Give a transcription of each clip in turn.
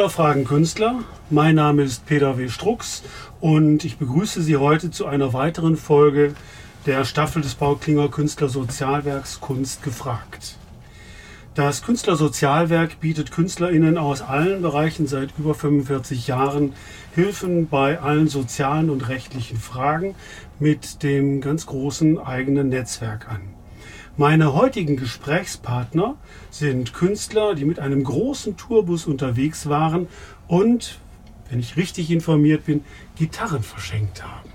Künstler fragen Künstler. Mein Name ist Peter W. Strux und ich begrüße Sie heute zu einer weiteren Folge der Staffel des Bauklinger Künstlersozialwerks Kunst gefragt. Das Künstlersozialwerk bietet KünstlerInnen aus allen Bereichen seit über 45 Jahren Hilfen bei allen sozialen und rechtlichen Fragen mit dem ganz großen eigenen Netzwerk an. Meine heutigen Gesprächspartner sind Künstler, die mit einem großen Tourbus unterwegs waren und, wenn ich richtig informiert bin, Gitarren verschenkt haben.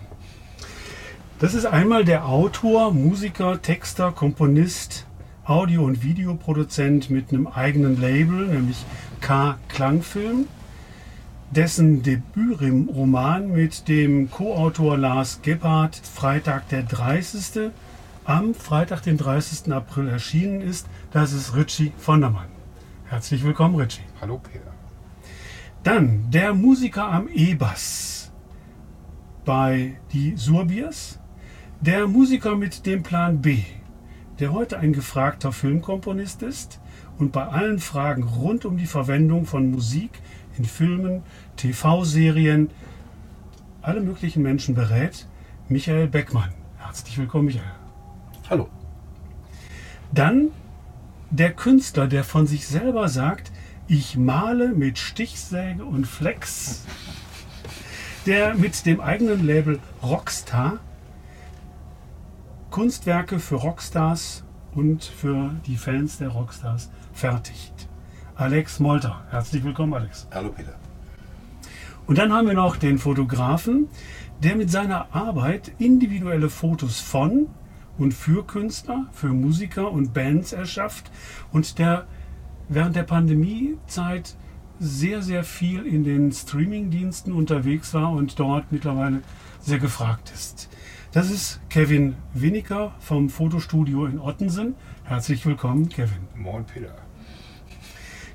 Das ist einmal der Autor, Musiker, Texter, Komponist, Audio- und Videoproduzent mit einem eigenen Label, nämlich K Klangfilm, dessen Debütroman mit dem Co-Autor Lars Gebhardt Freitag der 30 am Freitag, den 30. April erschienen ist. Das ist Richie von der Mann. Herzlich willkommen, Richie. Hallo, Peter. Dann der Musiker am E-Bass bei die Surbiers. Der Musiker mit dem Plan B, der heute ein gefragter Filmkomponist ist und bei allen Fragen rund um die Verwendung von Musik in Filmen, TV-Serien, alle möglichen Menschen berät, Michael Beckmann. Herzlich willkommen, Michael. Hallo. Dann der Künstler, der von sich selber sagt, ich male mit Stichsäge und Flex, der mit dem eigenen Label Rockstar Kunstwerke für Rockstars und für die Fans der Rockstars fertigt. Alex Molter. Herzlich willkommen, Alex. Hallo, Peter. Und dann haben wir noch den Fotografen, der mit seiner Arbeit individuelle Fotos von und für Künstler, für Musiker und Bands erschafft und der während der Pandemiezeit sehr, sehr viel in den Streamingdiensten unterwegs war und dort mittlerweile sehr gefragt ist. Das ist Kevin Winiker vom Fotostudio in Ottensen. Herzlich willkommen, Kevin. Moin, Peter.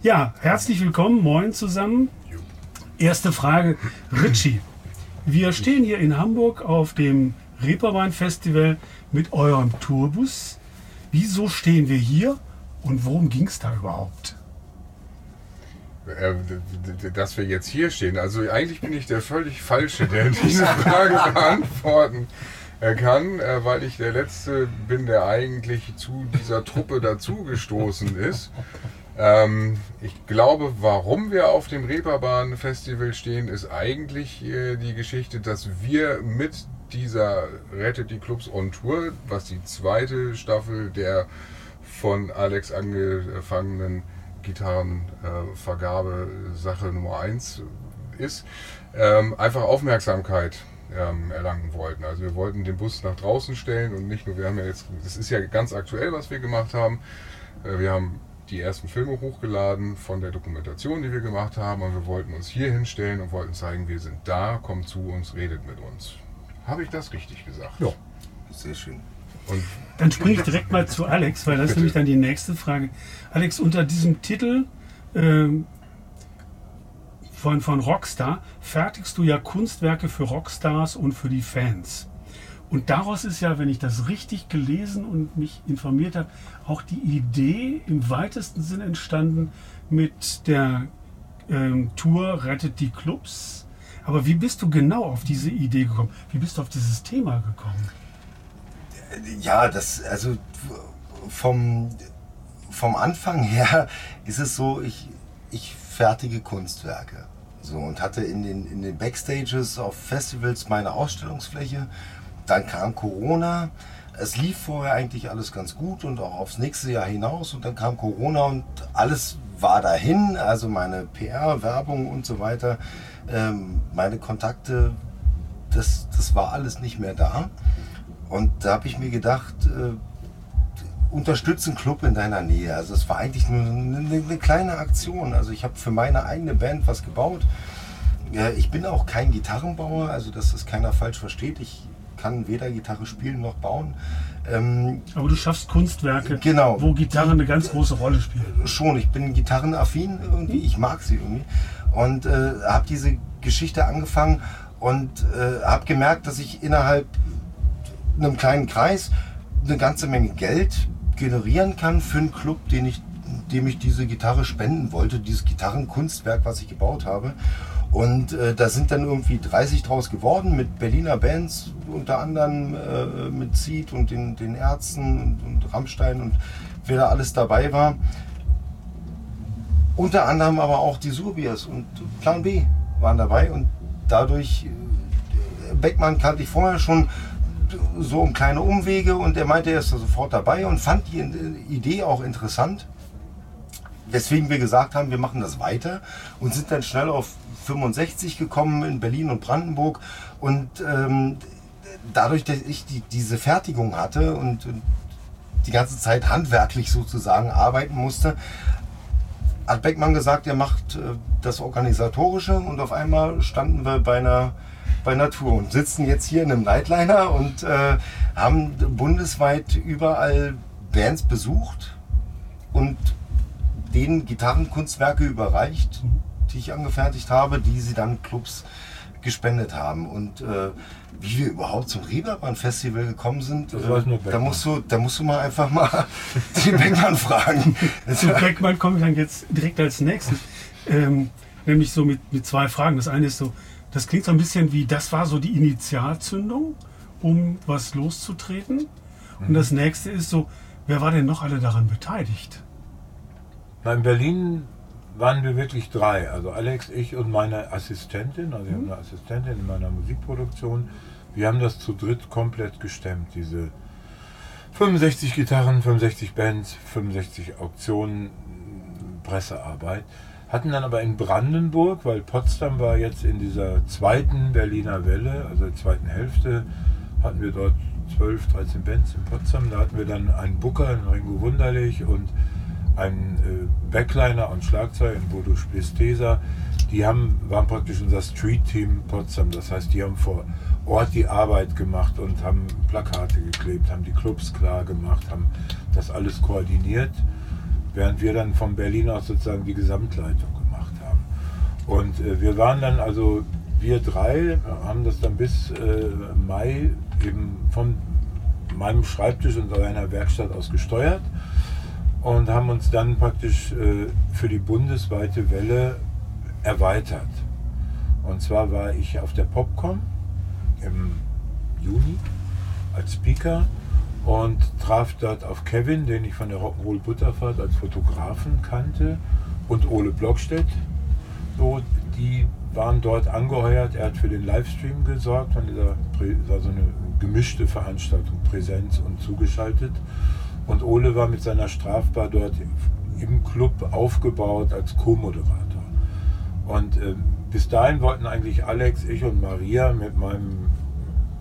Ja, herzlich willkommen, moin zusammen. Erste Frage, Richie. Wir stehen hier in Hamburg auf dem Reeperbahn Festival mit eurem Tourbus. Wieso stehen wir hier und worum ging es da überhaupt? Äh, dass wir jetzt hier stehen. Also eigentlich bin ich der völlig Falsche, der diese Frage beantworten kann, äh, weil ich der Letzte bin, der eigentlich zu dieser Truppe dazugestoßen ist. Ähm, ich glaube, warum wir auf dem Reeperbahn Festival stehen, ist eigentlich äh, die Geschichte, dass wir mit dieser Rettet die Clubs on Tour, was die zweite Staffel der von Alex angefangenen Gitarrenvergabe äh, Sache Nummer 1 ist, ähm, einfach Aufmerksamkeit ähm, erlangen wollten. Also wir wollten den Bus nach draußen stellen und nicht nur, wir haben ja jetzt, das ist ja ganz aktuell, was wir gemacht haben. Äh, wir haben die ersten Filme hochgeladen von der Dokumentation, die wir gemacht haben und wir wollten uns hier hinstellen und wollten zeigen, wir sind da, kommt zu uns, redet mit uns. Habe ich das richtig gesagt? Ja. Sehr schön. Und dann springe ich direkt mal zu Alex, weil das Bitte. ist nämlich dann die nächste Frage. Alex, unter diesem Titel ähm, von, von Rockstar fertigst du ja Kunstwerke für Rockstars und für die Fans. Und daraus ist ja, wenn ich das richtig gelesen und mich informiert habe, auch die Idee im weitesten Sinn entstanden mit der ähm, Tour Rettet die Clubs aber wie bist du genau auf diese Idee gekommen? Wie bist du auf dieses Thema gekommen? Ja, das, also vom, vom Anfang her ist es so, ich, ich fertige Kunstwerke. So, und hatte in den, in den Backstages auf Festivals meine Ausstellungsfläche. Dann kam Corona. Es lief vorher eigentlich alles ganz gut und auch aufs nächste Jahr hinaus. Und dann kam Corona und alles war dahin. Also meine PR, Werbung und so weiter ähm, meine Kontakte, das, das war alles nicht mehr da. Und da habe ich mir gedacht, äh, unterstütze einen Club in deiner Nähe. Also es war eigentlich nur eine, eine kleine Aktion. Also ich habe für meine eigene Band was gebaut. Ja, ich bin auch kein Gitarrenbauer, also dass das keiner falsch versteht. Ich kann weder Gitarre spielen noch bauen. Ähm, Aber du schaffst Kunstwerke, Genau. wo Gitarre eine ganz große Rolle spielt. schon, ich bin gitarrenaffin irgendwie, ich mag sie irgendwie. Und äh, habe diese Geschichte angefangen und äh, habe gemerkt, dass ich innerhalb einem kleinen Kreis eine ganze Menge Geld generieren kann für einen Club, den ich, dem ich diese Gitarre spenden wollte, dieses Gitarrenkunstwerk, was ich gebaut habe. Und äh, da sind dann irgendwie 30 draus geworden mit Berliner Bands, unter anderem äh, mit Seed und den, den Ärzten und, und Rammstein und wer da alles dabei war. Unter anderem aber auch die Surbiers und Plan B waren dabei und dadurch, äh, Beckmann kannte ich vorher schon so um kleine Umwege und er meinte, er ist da sofort dabei und fand die äh, Idee auch interessant. Weswegen wir gesagt haben, wir machen das weiter und sind dann schnell auf 65 gekommen in Berlin und Brandenburg. Und ähm, dadurch, dass ich die, diese Fertigung hatte und, und die ganze Zeit handwerklich sozusagen arbeiten musste, hat Beckmann gesagt, er macht äh, das Organisatorische und auf einmal standen wir bei einer, bei einer und sitzen jetzt hier in einem Nightliner und äh, haben bundesweit überall Bands besucht und denen Gitarrenkunstwerke überreicht, die ich angefertigt habe, die sie dann Clubs gespendet haben. Und äh, wie wir überhaupt zum Reeperbahn-Festival gekommen sind, äh, da, musst du, da musst du mal einfach mal den Beckmann fragen. Zu Beckmann komme ich dann jetzt direkt als nächstes. Ähm, nämlich so mit, mit zwei Fragen. Das eine ist so, das klingt so ein bisschen wie, das war so die Initialzündung, um was loszutreten. Und das nächste ist so, wer war denn noch alle daran beteiligt? Na, in Berlin waren wir wirklich drei. Also Alex, ich und meine Assistentin. Also ich habe eine Assistentin in meiner Musikproduktion. Wir haben das zu dritt komplett gestemmt. Diese 65 Gitarren, 65 Bands, 65 Auktionen, Pressearbeit. Hatten dann aber in Brandenburg, weil Potsdam war jetzt in dieser zweiten Berliner Welle, also der zweiten Hälfte, hatten wir dort 12, 13 Bands in Potsdam. Da hatten wir dann einen Booker, einen Ringo Wunderlich und einen äh, Backliner und Schlagzeug, einen Bodo Splistesa. Die haben, waren praktisch unser Street-Team Potsdam. Das heißt, die haben vor Ort die Arbeit gemacht und haben Plakate geklebt, haben die Clubs klar gemacht, haben das alles koordiniert, während wir dann von Berlin aus sozusagen die Gesamtleitung gemacht haben. Und äh, wir waren dann also, wir drei haben das dann bis äh, Mai eben von meinem Schreibtisch und einer Werkstatt aus gesteuert und haben uns dann praktisch äh, für die bundesweite Welle erweitert. Und zwar war ich auf der Popcom im Juni als Speaker und traf dort auf Kevin, den ich von der Rock'n'Roll Butterfahrt als Fotografen kannte, und Ole Blockstedt. So, die waren dort angeheuert. Er hat für den Livestream gesorgt von dieser, war so eine gemischte Veranstaltung, Präsenz und zugeschaltet. Und Ole war mit seiner Strafbar dort im Club aufgebaut als Co-Moderator. Und ähm, bis dahin wollten eigentlich Alex, ich und Maria mit meinem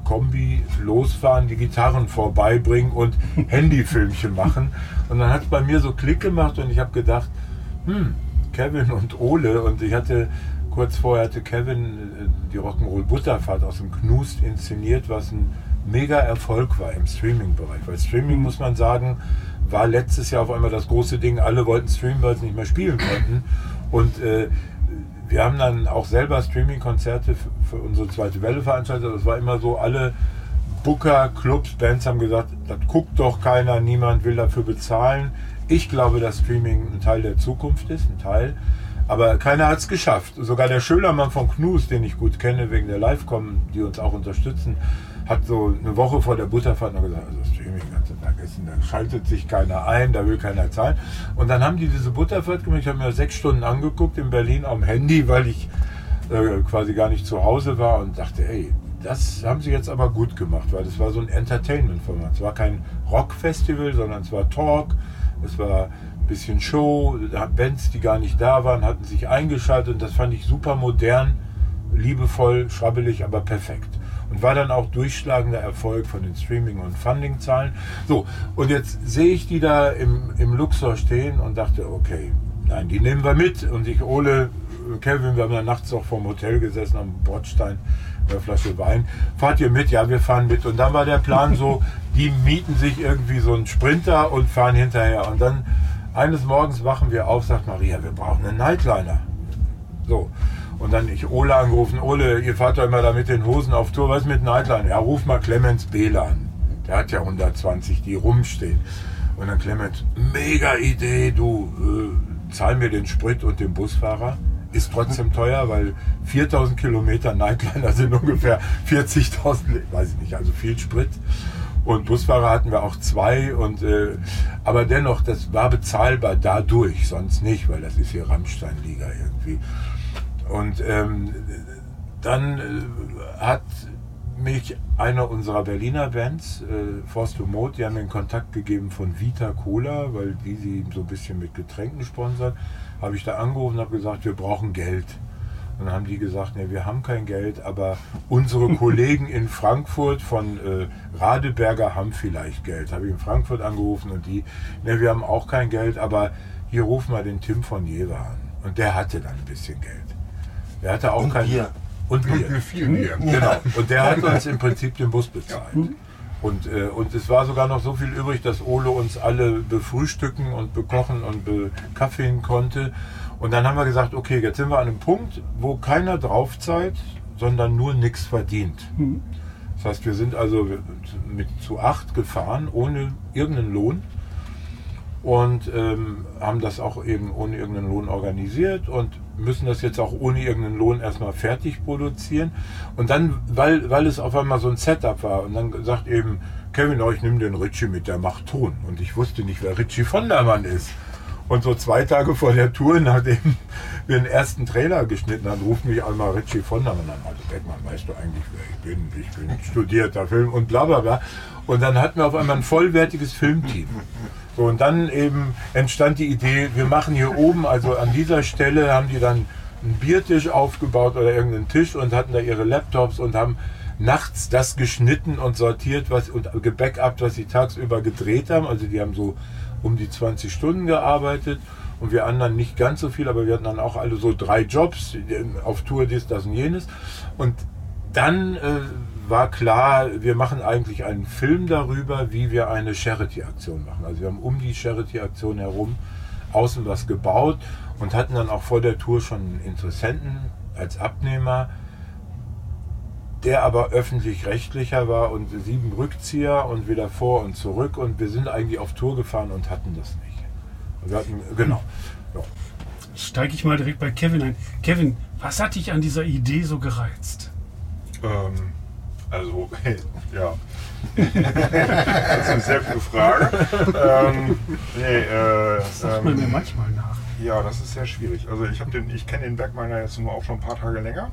Kombi losfahren, die Gitarren vorbeibringen und Handyfilmchen machen. Und dann hat es bei mir so Klick gemacht und ich habe gedacht, hm, Kevin und Ole. Und ich hatte kurz vorher hatte Kevin äh, die Rock'n'Roll Butterfahrt aus dem Knust inszeniert, was ein mega Erfolg war im Streaming-Bereich. Weil Streaming, muss man sagen, war letztes Jahr auf einmal das große Ding. Alle wollten streamen, weil sie nicht mehr spielen konnten. Und äh, wir haben dann auch selber Streaming-Konzerte für, für unsere zweite Welle veranstaltet. Das war immer so, alle Booker, Clubs, Bands haben gesagt, das guckt doch keiner, niemand will dafür bezahlen. Ich glaube, dass Streaming ein Teil der Zukunft ist, ein Teil. Aber keiner hat es geschafft. Sogar der Schölermann von Knus, den ich gut kenne, wegen der Livecom, die uns auch unterstützen, hat so eine Woche vor der Butterfahrt noch gesagt, also Streaming kannst du vergessen, da schaltet sich keiner ein, da will keiner zahlen. Und dann haben die diese Butterfahrt gemacht, ich habe mir sechs Stunden angeguckt in Berlin am Handy, weil ich äh, quasi gar nicht zu Hause war und dachte, ey, das haben sie jetzt aber gut gemacht, weil das war so ein Entertainment-Format. Es war kein Rock-Festival, sondern es war Talk, es war ein bisschen Show, Bands, die gar nicht da waren, hatten sich eingeschaltet und das fand ich super modern, liebevoll, schrabbelig, aber perfekt. Und war dann auch durchschlagender Erfolg von den Streaming- und Funding-Zahlen. So, und jetzt sehe ich die da im, im Luxor stehen und dachte, okay, nein, die nehmen wir mit. Und ich, Ole, Kevin, wir haben da nachts auch vorm Hotel gesessen am Bordstein, eine Flasche Wein. Fahrt ihr mit? Ja, wir fahren mit. Und dann war der Plan so, die mieten sich irgendwie so einen Sprinter und fahren hinterher. Und dann eines Morgens wachen wir auf, sagt Maria, wir brauchen einen Nightliner. So. Und dann ich Ole angerufen, Ole, ihr fahrt doch immer da mit den Hosen auf Tour, was ist mit Nightliner? Ja, ruf mal Clemens Behle an. Der hat ja 120, die rumstehen. Und dann Clemens, mega Idee, du, äh, zahl mir den Sprit und den Busfahrer. Ist trotzdem teuer, weil 4000 Kilometer Nightliner sind ungefähr 40.000, weiß ich nicht, also viel Sprit. Und Busfahrer hatten wir auch zwei. Und, äh, aber dennoch, das war bezahlbar dadurch, sonst nicht, weil das ist hier Rammstein-Liga irgendwie. Und ähm, dann äh, hat mich einer unserer Berliner Bands, äh, Force to Mode, die haben mir einen Kontakt gegeben von Vita Cola, weil die sie so ein bisschen mit Getränken sponsern. Habe ich da angerufen und habe gesagt, wir brauchen Geld. Und dann haben die gesagt, nee, wir haben kein Geld, aber unsere Kollegen in Frankfurt von äh, Radeberger haben vielleicht Geld. Habe ich in Frankfurt angerufen und die, nee, wir haben auch kein Geld, aber hier rufen wir den Tim von Jever an. Und der hatte dann ein bisschen Geld. Der hatte auch Und kein Bier. Und Bier. viel Bier. Genau. Und der hat uns im Prinzip den Bus bezahlt. Und, äh, und es war sogar noch so viel übrig, dass Ole uns alle befrühstücken und bekochen und bekaffeen konnte. Und dann haben wir gesagt, okay, jetzt sind wir an einem Punkt, wo keiner draufzahlt, sondern nur nichts verdient. Das heißt, wir sind also mit zu acht gefahren, ohne irgendeinen Lohn und ähm, haben das auch eben ohne irgendeinen Lohn organisiert und müssen das jetzt auch ohne irgendeinen Lohn erstmal fertig produzieren. Und dann, weil, weil es auf einmal so ein Setup war und dann sagt eben Kevin, oh, ich nehme den Richie mit, der macht Ton. Und ich wusste nicht, wer Richie von der Mann ist. Und so zwei Tage vor der Tour, nachdem wir den ersten Trailer geschnitten haben, ruft mich einmal Richie von der Mann an. Also Beckmann, weißt du eigentlich, wer ich bin? Ich bin studierter Film und bla bla bla. Und dann hatten wir auf einmal ein vollwertiges Filmteam. So, und dann eben entstand die Idee, wir machen hier oben, also an dieser Stelle haben die dann einen Biertisch aufgebaut oder irgendeinen Tisch und hatten da ihre Laptops und haben nachts das geschnitten und sortiert was und gebackupt, was sie tagsüber gedreht haben. Also die haben so um die 20 Stunden gearbeitet und wir anderen nicht ganz so viel, aber wir hatten dann auch alle so drei Jobs auf Tour, dies, das und jenes. Und dann äh, war klar, wir machen eigentlich einen Film darüber, wie wir eine Charity-Aktion machen. Also wir haben um die Charity-Aktion herum außen was gebaut und hatten dann auch vor der Tour schon Interessenten als Abnehmer, der aber öffentlich-rechtlicher war und sieben Rückzieher und wieder vor und zurück und wir sind eigentlich auf Tour gefahren und hatten das nicht. Wir hatten, genau. Ja. Steige ich mal direkt bei Kevin ein. Kevin, was hat dich an dieser Idee so gereizt? Ähm, also, ja. das ist eine sehr gute Frage. ähm, nee, äh, Das sagt man mir ähm, manchmal nach. ja, das ist sehr schwierig. Also ich habe den, ich kenne den Bergminer jetzt nur auch schon ein paar Tage länger.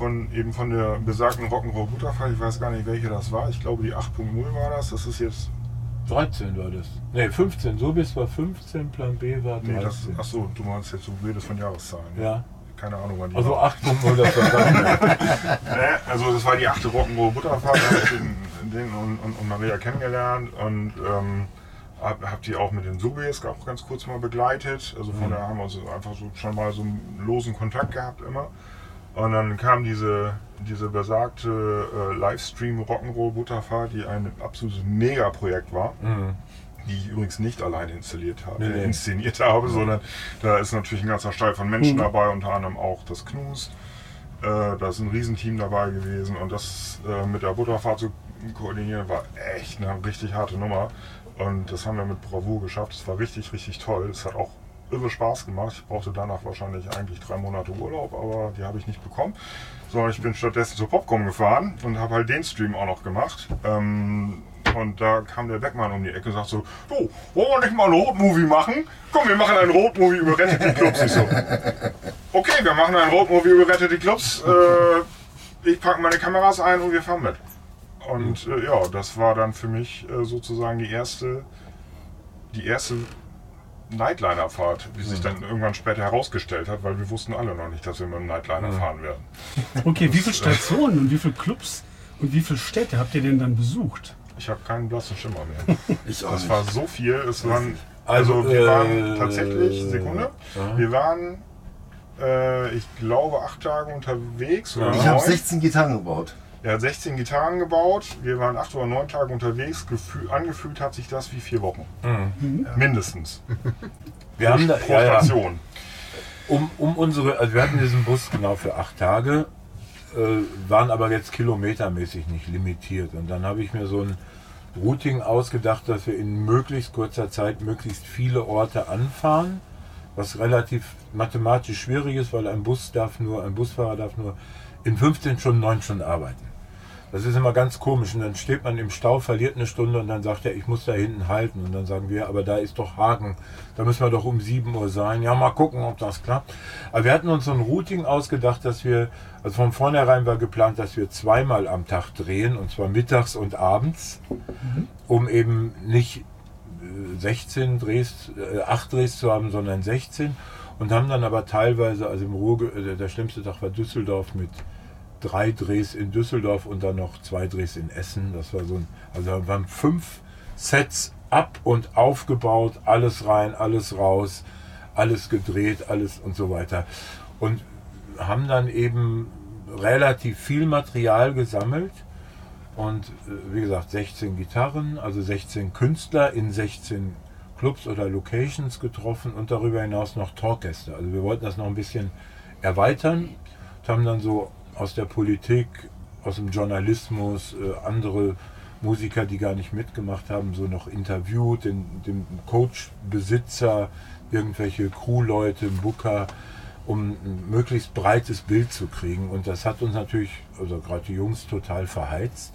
Von eben von der besagten Rock'n'Roll Butterfall. Ich weiß gar nicht, welche das war. Ich glaube, die 8.0 war das. Das ist jetzt. 13 war das. Ne, 15. So bis war 15, Plan B war 13. Nee, das, ach so, du meinst jetzt, du redest von Jahreszahlen. ja. Keine Ahnung, wann die Also war. 8.0 das war. Ne, also das war die achte Rock'n'Roll Butterfahrt, da hab ich den, den und, und, und Maria kennengelernt und ähm, hab, hab die auch mit den Subis auch ganz kurz mal begleitet. Also von daher haben wir uns einfach so schon mal so einen losen Kontakt gehabt immer. Und dann kam diese, diese besagte äh, Livestream Rock'n'Roll Butterfahrt, die ein absolutes Megaprojekt war. Mhm. Die ich übrigens nicht alleine installiert habe, Nee, nee. inszeniert habe, sondern da ist natürlich ein ganzer Stall von Menschen dabei, unter anderem auch das Knus. Äh, da ist ein Riesenteam dabei gewesen und das äh, mit der Butterfahrt zu koordinieren war echt eine richtig harte Nummer. Und das haben wir mit Bravour geschafft. Es war richtig, richtig toll. Es hat auch irre Spaß gemacht. Ich brauchte danach wahrscheinlich eigentlich drei Monate Urlaub, aber die habe ich nicht bekommen. Sondern ich bin stattdessen zu Popcorn gefahren und habe halt den Stream auch noch gemacht. Ähm, und da kam der Beckmann um die Ecke und sagt so, du, wollen wir nicht mal ein Roadmovie machen? Komm, wir machen ein Roadmovie über Rettet die Clubs. Ich so, okay, wir machen ein Roadmovie über Rettet die Clubs. Äh, ich packe meine Kameras ein und wir fahren mit. Und äh, ja, das war dann für mich äh, sozusagen die erste, die erste Nightliner-Fahrt, wie sich dann irgendwann später herausgestellt hat, weil wir wussten alle noch nicht, dass wir mit dem Nightliner fahren werden. Okay, wie viele Stationen und wie viele Clubs und wie viele Städte habt ihr denn dann besucht? Ich habe keinen blassen Schimmer mehr. Ich auch Das nicht. war so viel. Es waren, Also, also wir äh, waren tatsächlich, Sekunde, wir waren äh, ich glaube, acht Tage unterwegs. Oder Ich habe neun. 16 Gitarren gebaut. Er hat 16 Gitarren gebaut. Wir waren acht oder neun Tage unterwegs. Gefühl, angefühlt hat sich das wie vier Wochen. Mindestens. Wir haben da, Pro ja, ja, um, um unsere, also wir hatten diesen Bus genau für acht Tage, äh, waren aber jetzt kilometermäßig nicht limitiert. Und dann habe ich mir so ein Routing ausgedacht, dass wir in möglichst kurzer Zeit möglichst viele Orte anfahren, was relativ mathematisch schwierig ist, weil ein Bus darf nur, ein Busfahrer darf nur in 15 Stunden, 9 Stunden arbeiten. Das ist immer ganz komisch. Und dann steht man im Stau, verliert eine Stunde und dann sagt er, ich muss da hinten halten. Und dann sagen wir, aber da ist doch Hagen. Da müssen wir doch um 7 Uhr sein. Ja, mal gucken, ob das klappt. Aber wir hatten uns so ein Routing ausgedacht, dass wir, also von vornherein war geplant, dass wir zweimal am Tag drehen, und zwar mittags und abends, um eben nicht äh, 16 Drehs, äh, 8 Drehs zu haben, sondern 16. Und haben dann aber teilweise, also im Ruhr, äh, der schlimmste Tag war Düsseldorf mit drei Drehs in Düsseldorf und dann noch zwei Drehs in Essen. Das war so ein, also waren fünf Sets ab und aufgebaut, alles rein, alles raus, alles gedreht, alles und so weiter. Und haben dann eben relativ viel Material gesammelt und äh, wie gesagt 16 Gitarren, also 16 Künstler in 16 Clubs oder Locations getroffen und darüber hinaus noch Talkgäste. Also wir wollten das noch ein bisschen erweitern und haben dann so aus der Politik, aus dem Journalismus, äh, andere Musiker, die gar nicht mitgemacht haben, so noch interviewt, den, den Coach-Besitzer, irgendwelche Crewleute, Booker, um ein möglichst breites Bild zu kriegen. Und das hat uns natürlich, also gerade die Jungs, total verheizt.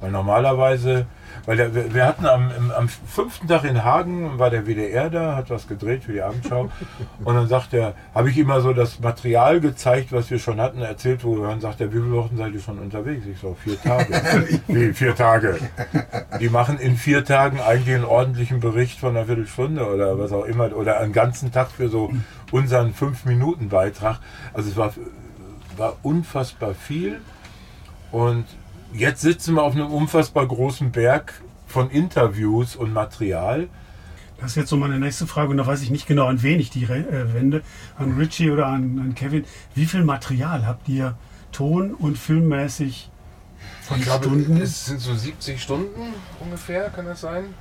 Weil normalerweise, weil der, wir wir hatten am, am fünften Tag in Hagen, war der WDR da, hat was gedreht für die Abendschau. und dann sagt er, habe ich immer so das Material gezeigt, was wir schon hatten, erzählt, wo dann sagt er, wie viele Wochen seid ihr schon unterwegs? Ich so, vier Tage. wie, vier Tage? Die machen in vier Tagen eigentlich einen ordentlichen Bericht von einer Viertelstunde oder was auch immer, oder einen ganzen Tag für so unseren Fünf-Minuten-Beitrag. Also es war, war unfassbar viel. Und jetzt sitzen wir auf einem unfassbar großen Berg von Interviews und Material. Das ist jetzt so meine nächste Frage und da weiß ich nicht genau, an wen ich die äh, wende. An Richie oder an, an Kevin. Wie viel Material habt ihr ton- und filmmäßig von Ich glaube, Stunden? es sind so 70 Stunden ungefähr, kann das sein?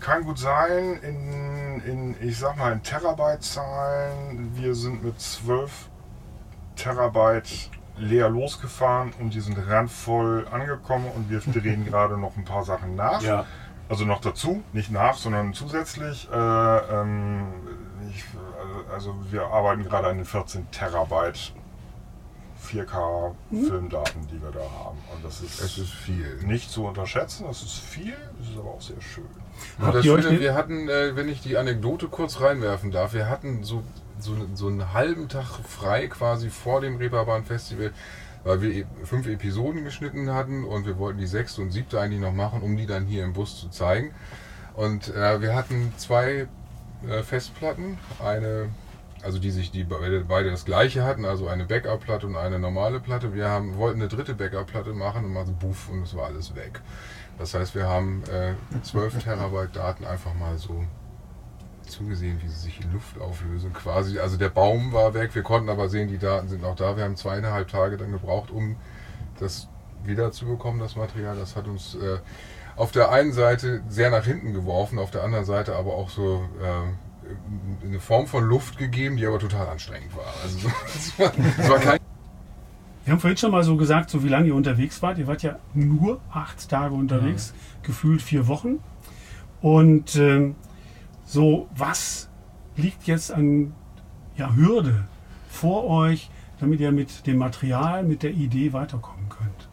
Kann gut sein, in, in ich sag mal, in Terabyte-Zahlen. Wir sind mit 12 Terabyte leer losgefahren und die sind randvoll angekommen und wir drehen gerade noch ein paar Sachen nach. Ja, Also noch dazu, nicht nach, sondern zusätzlich. Äh, ähm, ich, also wir arbeiten gerade an den 14 Terabyte 4K Filmdaten, die wir da haben. Und das ist, Es ist viel. nicht zu unterschätzen, das ist viel, das ist aber auch sehr schön. Und Habt das Schöne, ne- wir hatten, äh, wenn ich die Anekdote kurz reinwerfen darf, wir hatten so, so, so einen halben Tag frei quasi vor dem Reeperbahn Festival, weil wir e- fünf Episoden geschnitten hatten und wir wollten die sechste und siebte eigentlich noch machen, um die dann hier im Bus zu zeigen. Und äh, wir hatten zwei äh, Festplatten, eine, also die sich die beide, beide das gleiche hatten, also eine Backup-Platte und eine normale Platte. Wir haben, wollten eine dritte Backup-Platte machen und machen buff und es war alles weg. Das heißt, wir haben äh, 12 Terabyte Daten einfach mal so zugesehen, wie sie sich in Luft auflösen. Quasi, also der Baum war weg, wir konnten aber sehen, die Daten sind noch da. Wir haben zweieinhalb Tage dann gebraucht, um das wiederzubekommen, das Material. Das hat uns äh, auf der einen Seite sehr nach hinten geworfen, auf der anderen Seite aber auch so äh, eine Form von Luft gegeben, die aber total anstrengend war. Also so, es war, es war kein Wir haben vorhin schon mal so gesagt, so wie lange ihr unterwegs wart. Ihr wart ja nur acht Tage unterwegs, gefühlt vier Wochen. Und ähm, so, was liegt jetzt an ja, Hürde vor euch, damit ihr mit dem Material, mit der Idee weiterkommen könnt?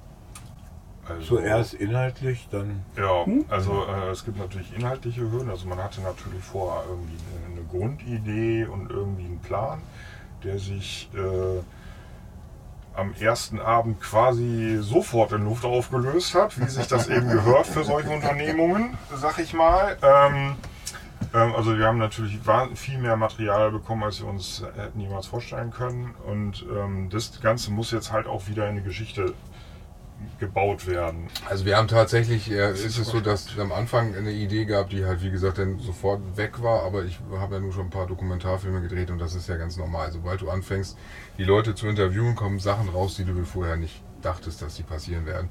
Also, zuerst inhaltlich, dann Ja, also äh, es gibt natürlich inhaltliche Hürden. Also man hatte natürlich vorher irgendwie eine, Grundidee und irgendwie einen Plan, der sich äh, am ersten Abend quasi sofort in Luft aufgelöst hat, wie sich das eben gehört für solche Unternehmungen, sag ich mal. Ähm, ähm, also wir haben natürlich viel mehr Material bekommen, als wir uns hätten jemals vorstellen können. Und ähm, das Ganze muss jetzt halt auch wieder in eine Geschichte gebaut werden? Also wir haben tatsächlich, äh, ist es so, dass es am Anfang eine Idee gab, die halt wie gesagt dann sofort weg war, aber ich habe ja nur schon ein paar Dokumentarfilme gedreht und das ist ja ganz normal. Sobald du anfängst, die Leute zu interviewen, kommen Sachen raus, die du vorher nicht dachtest, dass sie passieren werden.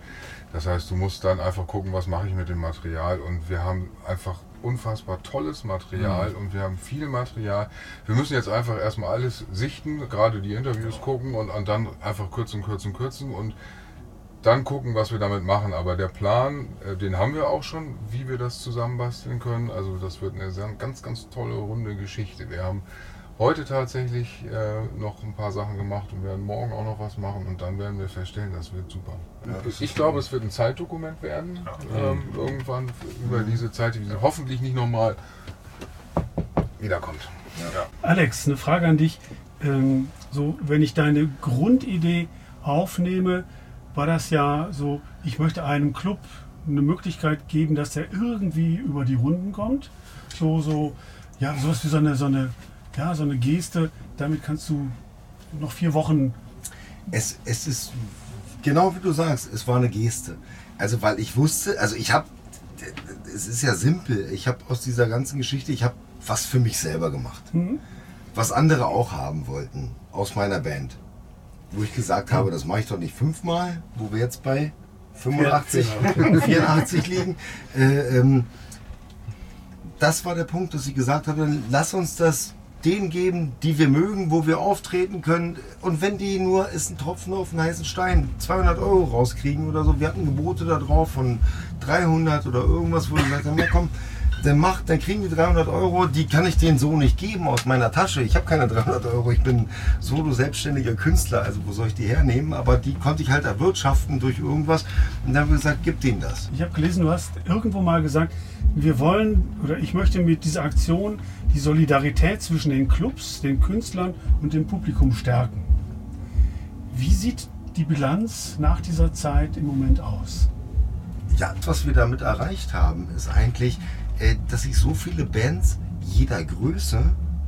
Das heißt, du musst dann einfach gucken, was mache ich mit dem Material und wir haben einfach unfassbar tolles Material und wir haben viel Material. Wir müssen jetzt einfach erstmal alles sichten, gerade die Interviews gucken und, und dann einfach kürzen, kürzen, kürzen und dann gucken, was wir damit machen. Aber der Plan, äh, den haben wir auch schon, wie wir das zusammenbasteln können. Also das wird eine ganz, ganz tolle runde Geschichte. Wir haben heute tatsächlich äh, noch ein paar Sachen gemacht und werden morgen auch noch was machen und dann werden wir feststellen, das wird super. ich glaube, es wird ein Zeitdokument werden. Ähm, irgendwann über diese Zeit, die hoffentlich nicht nochmal wiederkommt. Alex, eine Frage an dich. Ähm, so, wenn ich deine Grundidee aufnehme, war das ja so, ich möchte einem Club eine Möglichkeit geben, dass er irgendwie über die Runden kommt. So, so, ja, sowas wie so eine, so eine, ja, so eine Geste. Damit kannst du noch vier Wochen. Es, es ist genau wie du sagst, es war eine Geste. Also weil ich wusste, also ich habe, es ist ja simpel, ich habe aus dieser ganzen Geschichte, ich habe was für mich selber gemacht. Was andere auch haben wollten aus meiner Band. Wo ich gesagt habe, das mache ich doch nicht fünfmal, wo wir jetzt bei 85, 84 liegen. Äh, ähm, das war der Punkt, dass ich gesagt habe, lass uns das denen geben, die wir mögen, wo wir auftreten können. Und wenn die nur, ist ein Tropfen auf einen heißen Stein, 200 Euro rauskriegen oder so. Wir hatten Gebote da drauf von 300 oder irgendwas, wo wir gesagt haben, ja komm, dann macht, dann kriegen die 300 Euro, die kann ich denen so nicht geben aus meiner Tasche. Ich habe keine 300 Euro, ich bin solo selbstständiger Künstler, also wo soll ich die hernehmen? Aber die konnte ich halt erwirtschaften durch irgendwas. Und dann haben wir gesagt, gib denen das. Ich habe gelesen, du hast irgendwo mal gesagt, wir wollen oder ich möchte mit dieser Aktion die Solidarität zwischen den Clubs, den Künstlern und dem Publikum stärken. Wie sieht die Bilanz nach dieser Zeit im Moment aus? Ja, was wir damit erreicht haben, ist eigentlich, äh, dass sich so viele Bands jeder Größe,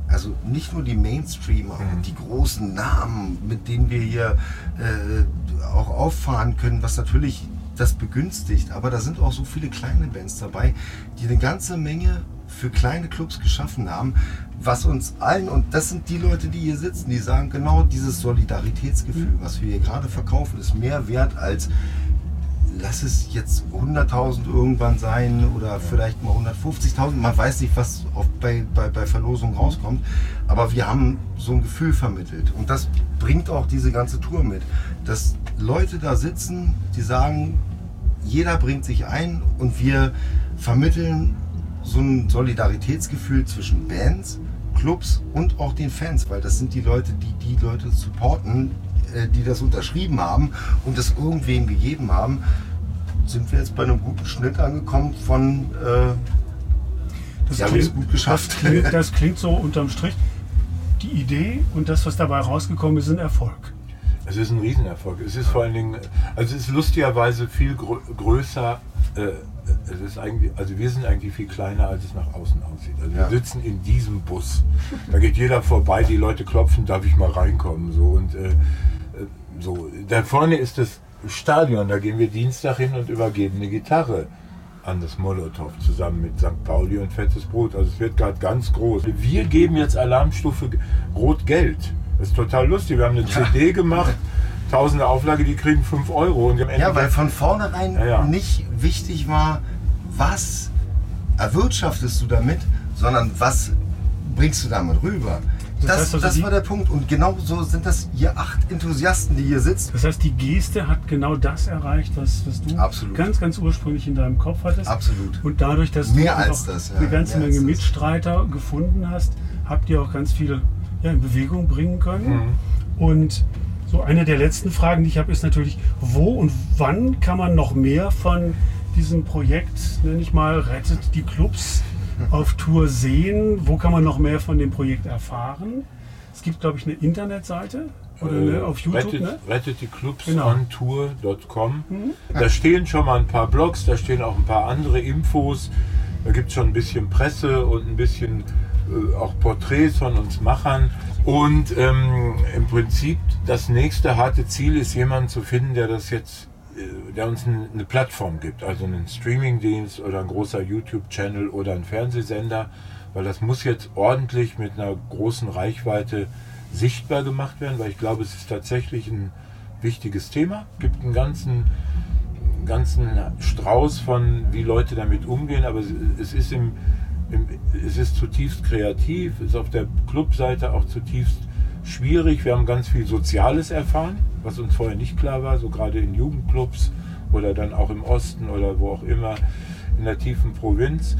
also nicht nur die Mainstreamer und die großen Namen, mit denen wir hier äh, auch auffahren können, was natürlich das begünstigt, aber da sind auch so viele kleine Bands dabei, die eine ganze Menge für kleine Clubs geschaffen haben, was uns allen, und das sind die Leute, die hier sitzen, die sagen, genau dieses Solidaritätsgefühl, was wir hier gerade verkaufen, ist mehr wert als lass es jetzt 100.000 irgendwann sein oder vielleicht mal 150.000. Man weiß nicht, was auf, bei, bei, bei Verlosung rauskommt. Aber wir haben so ein Gefühl vermittelt. Und das bringt auch diese ganze Tour mit. Dass Leute da sitzen, die sagen, jeder bringt sich ein und wir vermitteln so ein Solidaritätsgefühl zwischen Bands, Clubs und auch den Fans, weil das sind die Leute, die die Leute supporten, äh, die das unterschrieben haben und das irgendwem gegeben haben, sind wir jetzt bei einem guten Schnitt angekommen von äh, Das haben es gut geschafft. Das klingt, das klingt so unterm Strich. Die Idee und das, was dabei rausgekommen ist, ist ein Erfolg. Es ist ein Riesenerfolg. Es ist vor allen Dingen, also es ist lustigerweise viel grö größer. Äh, es ist eigentlich, also wir sind eigentlich viel kleiner, als es nach außen aussieht. Also Ja. wir sitzen in diesem Bus. Da geht jeder vorbei, die Leute klopfen, darf ich mal reinkommen? So und äh, äh, so. Da vorne ist das Stadion. Da gehen wir Dienstag hin und übergeben eine Gitarre an das Molotow zusammen mit St. Pauli und Fettes Brot. Also es wird gerade ganz groß. Wir geben jetzt Alarmstufe Rot Geld. Das ist total lustig. Wir haben eine CD gemacht, tausende Auflage, die kriegen 5 Euro. Und am Ende Ja, weil von vornherein Ja, ja. nicht wichtig war, was erwirtschaftest du damit, sondern was bringst du damit rüber. Das Das, heißt das, also, die- war der Punkt. Und genau so sind das hier acht Enthusiasten, die hier sitzen. Das heißt, die Geste hat genau das erreicht, was, was du Absolut. ganz, ganz ursprünglich in deinem Kopf hattest. Absolut. Und dadurch, dass Mehr du als einfach das, ja. eine ganze Mehr Menge als das. Mitstreiter gefunden hast, habt ihr auch ganz viele ja, in Bewegung bringen können. Mhm. Und so eine der letzten Fragen, die ich habe, ist natürlich, wo und wann kann man noch mehr von diesem Projekt, nenne ich mal, Rettet die Clubs auf Tour sehen? Wo kann man noch mehr von dem Projekt erfahren? Es gibt, glaube ich, eine Internetseite oder Äh, eine, auf YouTube. rettet, ne? rettet die Clubs Genau. on Tour.com. Da stehen schon mal ein paar Blogs, da stehen auch ein paar andere Infos. Da gibt es schon ein bisschen Presse und ein bisschen äh, auch Porträts von uns Machern. Und ähm, im Prinzip das nächste harte Ziel ist, jemanden zu finden, der das jetzt der uns eine Plattform gibt, also einen Streamingdienst oder ein großer YouTube-Channel oder ein Fernsehsender, weil das muss jetzt ordentlich mit einer großen Reichweite sichtbar gemacht werden, weil ich glaube, es ist tatsächlich ein wichtiges Thema. Gibt einen ganzen, ganzen Strauß von, wie Leute damit umgehen, aber es ist, im, es ist zutiefst kreativ, ist auf der Clubseite auch zutiefst schwierig. Wir haben ganz viel Soziales erfahren, was uns vorher nicht klar war, so gerade in Jugendclubs oder dann auch im Osten oder wo auch immer in der tiefen Provinz.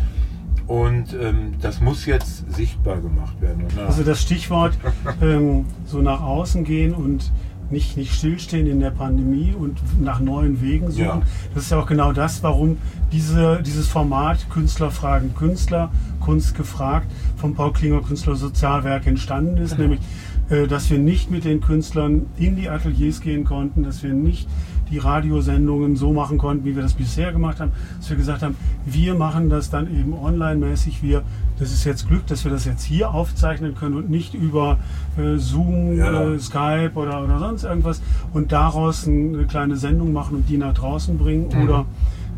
Und ähm, das muss jetzt sichtbar gemacht werden. Also das Stichwort ähm, so nach außen gehen und nicht, nicht stillstehen in der Pandemie und nach neuen Wegen suchen. Ja. Das ist ja auch genau das, warum diese, dieses Format Künstler fragen Künstler, Kunst gefragt vom Paul Klinger Künstler Sozialwerk entstanden ist, genau. nämlich äh, dass wir nicht mit den Künstlern in die Ateliers gehen konnten, dass wir nicht die Radiosendungen so machen konnten, wie wir das bisher gemacht haben, dass wir gesagt haben, wir machen das dann eben online-mäßig. Wir, das ist jetzt Glück, dass wir das jetzt hier aufzeichnen können und nicht über äh, Zoom, ja. äh, Skype oder, oder sonst irgendwas und daraus eine kleine Sendung machen und die nach draußen bringen mhm. oder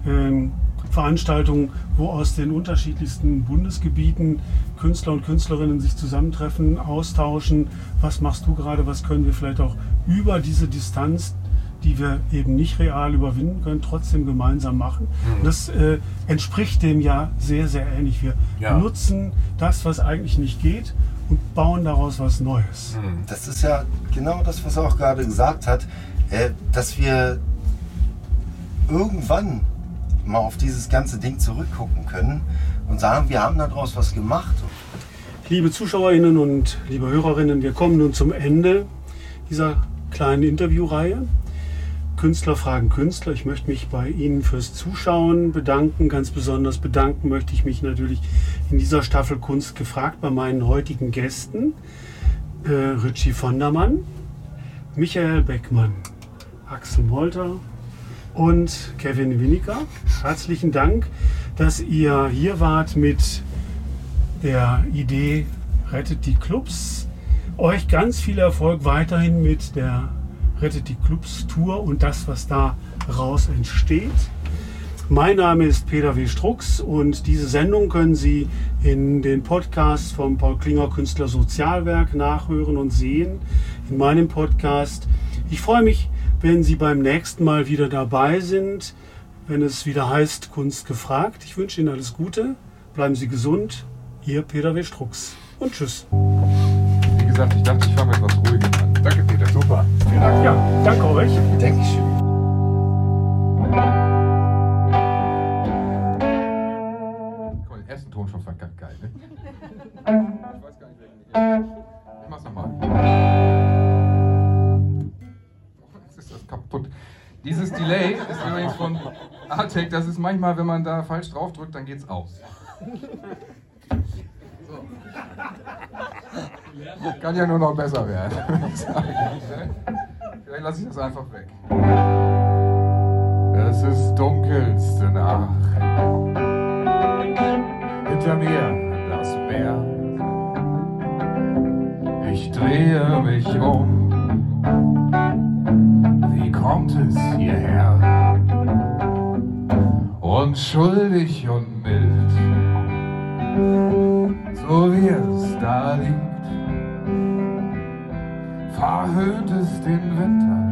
ähm, Veranstaltungen, wo aus den unterschiedlichsten Bundesgebieten Künstler und Künstlerinnen sich zusammentreffen, austauschen. Was machst du gerade? Was können wir vielleicht auch über diese Distanz, die wir eben nicht real überwinden können, trotzdem gemeinsam machen? Mhm. Das äh, entspricht dem ja sehr, sehr ähnlich. Wir ja. nutzen das, was eigentlich nicht geht und bauen daraus was Neues. Mhm. Das ist ja genau das, was er auch gerade gesagt hat, äh, dass wir irgendwann mal auf dieses ganze Ding zurückgucken können und sagen, wir haben daraus was gemacht. Liebe Zuschauerinnen und liebe Hörerinnen, wir kommen nun zum Ende dieser kleinen Interviewreihe. Künstler fragen Künstler. Ich möchte mich bei Ihnen fürs Zuschauen bedanken. Ganz besonders bedanken möchte ich mich natürlich in dieser Staffel Kunst gefragt bei meinen heutigen Gästen. Äh, Richie Vondermann, Michael Beckmann, Axel Molter, und Kevin Winiger. Herzlichen Dank, dass ihr hier wart mit der Idee Rettet die Clubs. Euch ganz viel Erfolg weiterhin mit der Rettet die Clubs Tour und das, was da raus entsteht. Mein Name ist Peter W. Strux und diese Sendung können Sie in den Podcasts vom Paul Klinger Künstler Sozialwerk nachhören und sehen. In meinem Podcast. Ich freue mich, wenn Sie beim nächsten Mal wieder dabei sind, wenn es wieder heißt Kunst gefragt. Ich wünsche Ihnen alles Gute, bleiben Sie gesund. Ihr Peter W. Strux und tschüss. Wie gesagt, ich dachte, ich fange etwas Peter. Dank. Ja, danke euch. Dankeschön. Den ersten Ton schon verkackt geil, ne? Ich weiß gar nicht, welchen ich mach's nochmal. kaputt. Dieses Delay ist übrigens von Artec, das ist manchmal, wenn man da falsch drauf drückt, dann geht's aus. So. Kann ja nur noch besser werden. Lasse ich das einfach weg. Es ist dunkelste Nacht. Hinter mir das Meer. Ich drehe mich um kommt es hierher. Unschuldig und mild, so wie es da liegt, verhöhnt es den Winter,